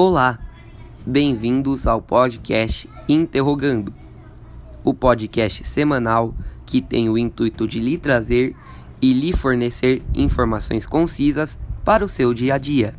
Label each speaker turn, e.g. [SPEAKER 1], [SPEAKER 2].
[SPEAKER 1] Olá, bem-vindos ao podcast Interrogando, o podcast semanal que tem o intuito de lhe trazer e lhe fornecer informações concisas para o seu dia a dia.